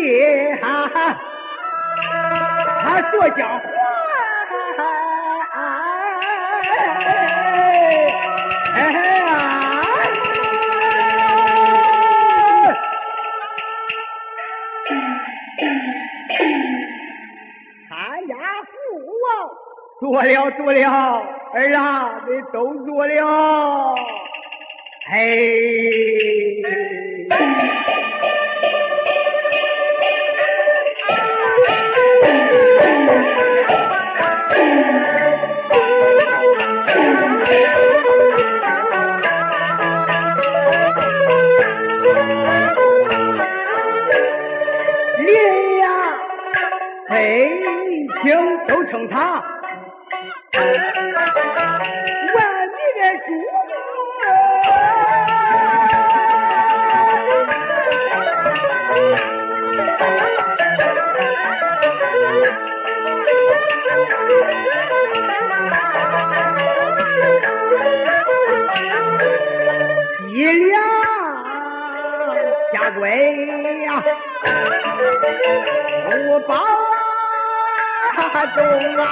看平地，哈，他说讲话，哎呀，参加父王做了做了，儿啊，你都做了，哎。林呀，北京都称他万里的主。一两下跪呀，不保啊中啊。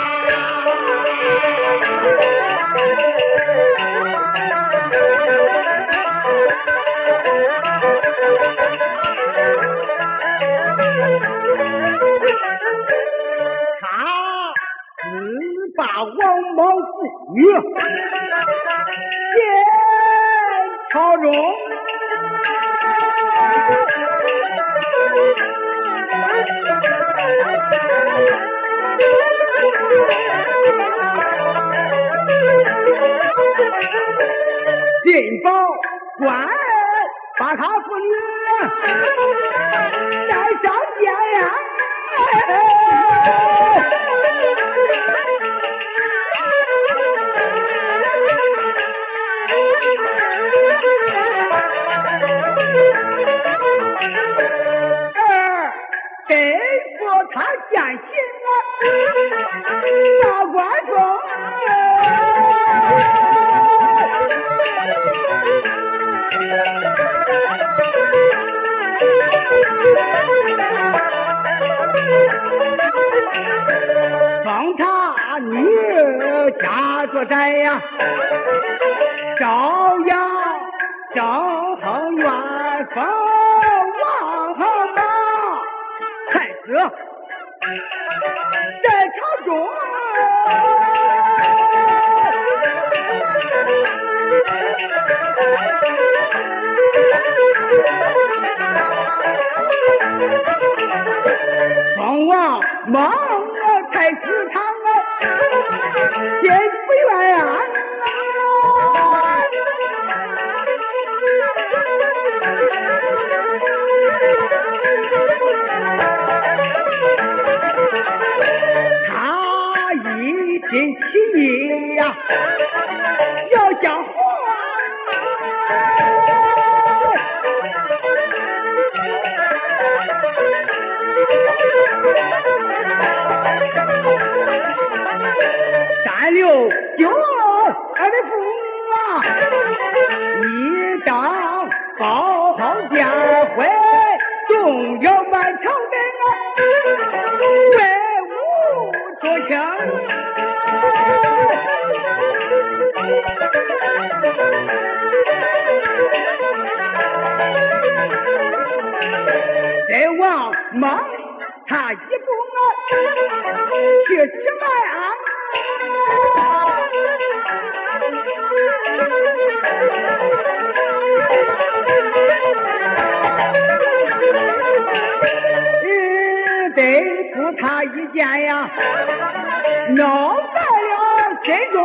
他自把王莽父女见朝中。进宝官把他妇女带上殿呀。儿吩咐他践行啊，大官风。女嫁作宅呀，朝阳正横元封王莽太子，在朝中。九二的父啊，一当报号宴会，动摇满朝廷啊，威武作强。这王莽他一步啊，去吃饭啊。他一见呀，闹在了心中。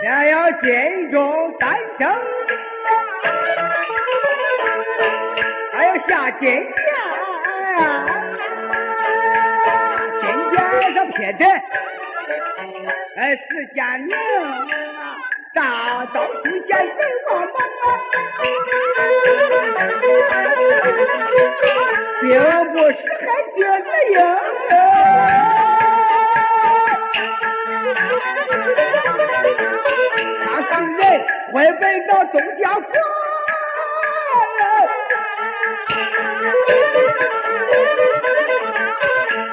这要心中三生，还要下金殿，金殿上撇的，哎，四剑名啊，大刀出剑人王莽，并不是狠心的英，他是人违背到东家国，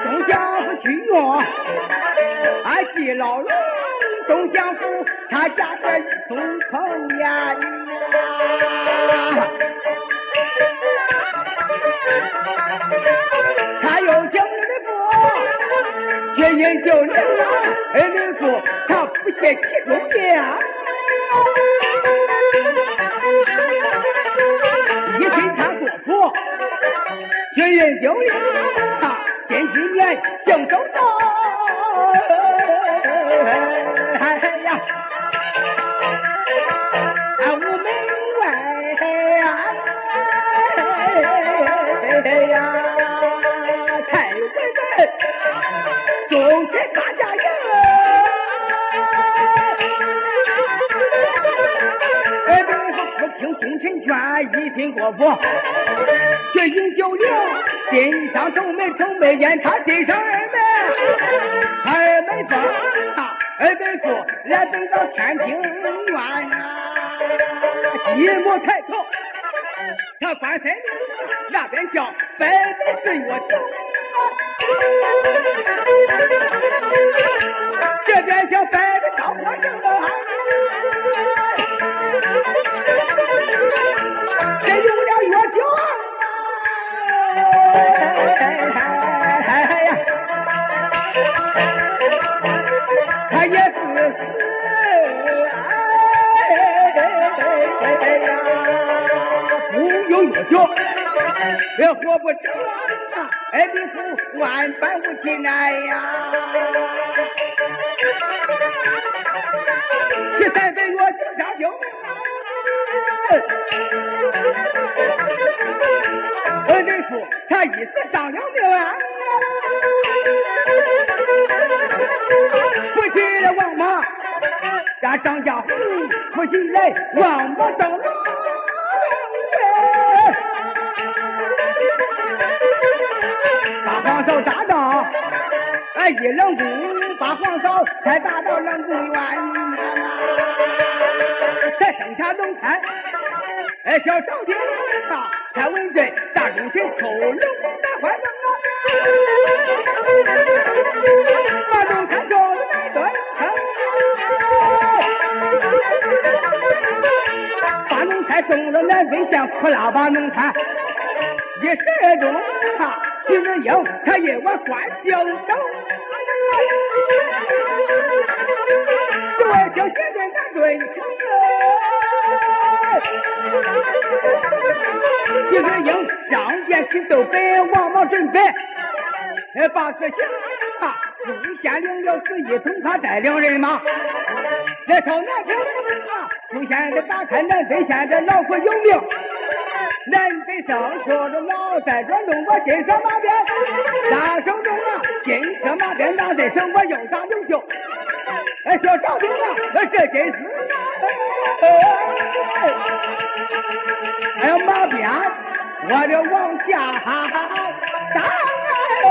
东家是秦王，俺系老龙。他家这东城呀。他又讲的不，却因就领二人说他不屑其中的。一身他国服，军人就领他近几年行走听忠臣劝，一心国服，却饮酒令，心上城门城门烟，他心上二门，二门风，二门富，来等到天庭院，一目抬头，他关山那边叫百百岁月亭，这边叫百百高坡城啊。有月酒，也活不成啊！哎，你父万般无情哎呀，十三岁月酒下酒。我人说他一时丧了命啊！夫妻来王莽，家张家虎，夫妻来王莽登龙。一冷宫，把皇嫂才打到冷宫院才生下龙胎。小朝廷啊，蔡文俊大中臣偷龙打坏龙啊，把龙胎撞了南端，把龙胎送了南北县，苦拉把龙胎。一十二中啊，徐子英他也我关京城，对就写在南敦城。徐子英上殿去奏本，王莽准备，哎，把这行啊，朱县领了十一统，他带领人马来朝南平啊。朱县的打开南北县的老虎有名，南北生说着老在这弄我金色马鞭，大声中啊，金色马鞭拿在手，我又打又秀。哎，小朝廷啊，这真是哎呀，马鞭我这往下打。我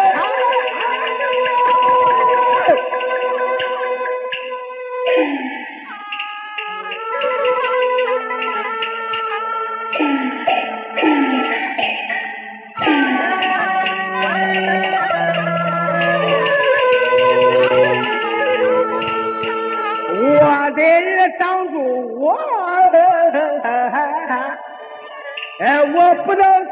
And what for us